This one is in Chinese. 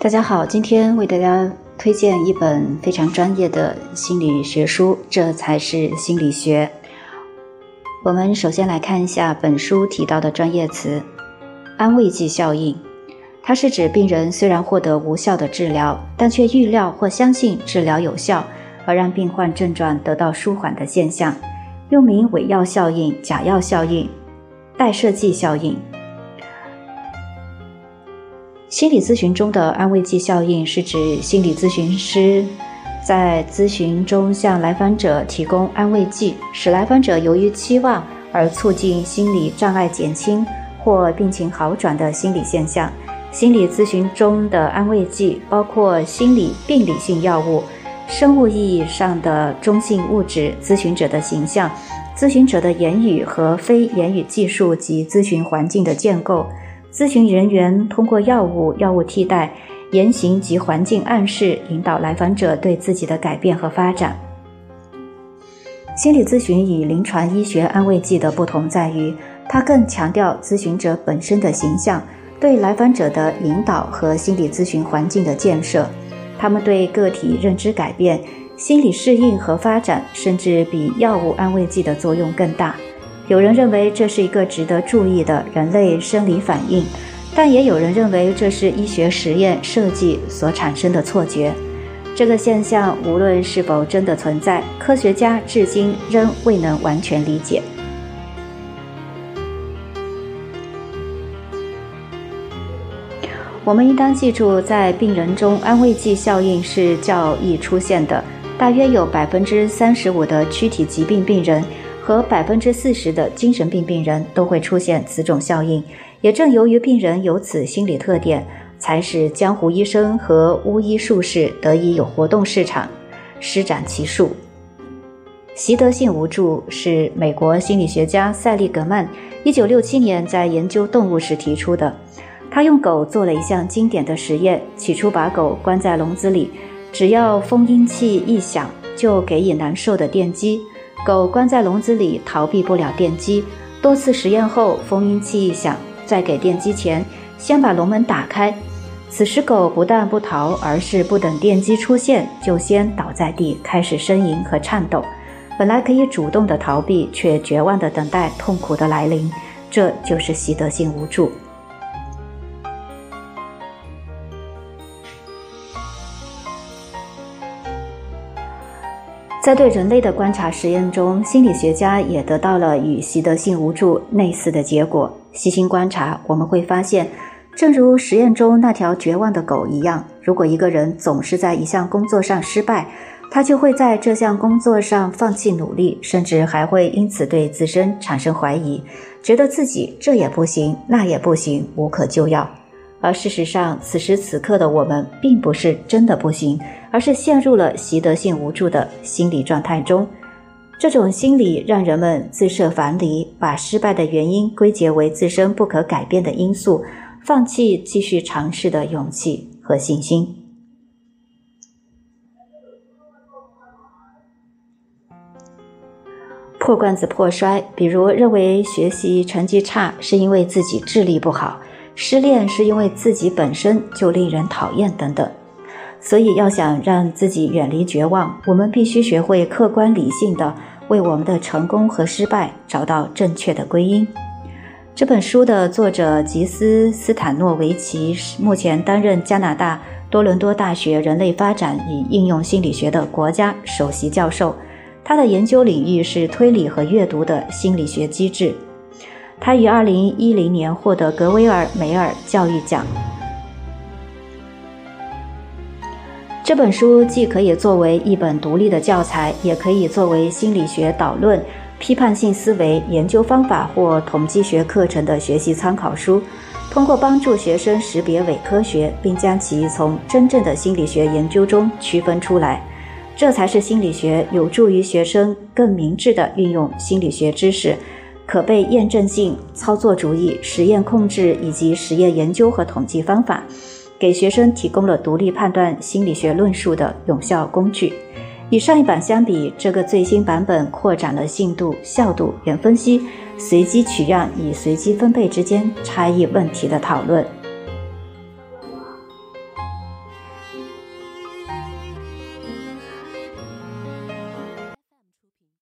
大家好，今天为大家推荐一本非常专业的心理学书，这才是心理学。我们首先来看一下本书提到的专业词——安慰剂效应。它是指病人虽然获得无效的治疗，但却预料或相信治疗有效，而让病患症状得到舒缓的现象，又名伪药效应、假药效应、代设剂效应。心理咨询中的安慰剂效应是指心理咨询师在咨询中向来访者提供安慰剂，使来访者由于期望而促进心理障碍减轻或病情好转的心理现象。心理咨询中的安慰剂包括心理病理性药物、生物意义上的中性物质、咨询者的形象、咨询者的言语和非言语技术及咨询环境的建构。咨询人员通过药物、药物替代、言行及环境暗示，引导来访者对自己的改变和发展。心理咨询与临床医学安慰剂的不同在于，它更强调咨询者本身的形象、对来访者的引导和心理咨询环境的建设。他们对个体认知改变、心理适应和发展，甚至比药物安慰剂的作用更大。有人认为这是一个值得注意的人类生理反应，但也有人认为这是医学实验设计所产生的错觉。这个现象无论是否真的存在，科学家至今仍未能完全理解。我们应当记住，在病人中，安慰剂效应是较易出现的，大约有百分之三十五的躯体疾病病人。和百分之四十的精神病病人都会出现此种效应，也正由于病人有此心理特点，才使江湖医生和巫医术士得以有活动市场，施展其术。习得性无助是美国心理学家塞利格曼一九六七年在研究动物时提出的。他用狗做了一项经典的实验，起初把狗关在笼子里，只要封音器一响，就给予难受的电击。狗关在笼子里，逃避不了电击。多次实验后，封音器一响，在给电击前，先把笼门打开。此时，狗不但不逃，而是不等电击出现，就先倒在地，开始呻吟和颤抖。本来可以主动的逃避，却绝望的等待痛苦的来临。这就是习得性无助。在对人类的观察实验中，心理学家也得到了与习得性无助类似的结果。细心观察，我们会发现，正如实验中那条绝望的狗一样，如果一个人总是在一项工作上失败，他就会在这项工作上放弃努力，甚至还会因此对自身产生怀疑，觉得自己这也不行，那也不行，无可救药。而事实上，此时此刻的我们并不是真的不行，而是陷入了习得性无助的心理状态中。这种心理让人们自设樊篱，把失败的原因归结为自身不可改变的因素，放弃继续尝试的勇气和信心。破罐子破摔，比如认为学习成绩差是因为自己智力不好。失恋是因为自己本身就令人讨厌等等，所以要想让自己远离绝望，我们必须学会客观理性的为我们的成功和失败找到正确的归因。这本书的作者吉斯斯坦诺维奇目前担任加拿大多伦多大学人类发展与应用心理学的国家首席教授，他的研究领域是推理和阅读的心理学机制。他于二零一零年获得格威尔梅尔教育奖。这本书既可以作为一本独立的教材，也可以作为心理学导论、批判性思维研究方法或统计学课程的学习参考书。通过帮助学生识别伪科学，并将其从真正的心理学研究中区分出来，这才是心理学有助于学生更明智地运用心理学知识。可被验证性操作主义、实验控制以及实验研究和统计方法，给学生提供了独立判断心理学论述的有效工具。与上一版相比，这个最新版本扩展了信度、效度、原分析、随机取样与随机分配之间差异问题的讨论。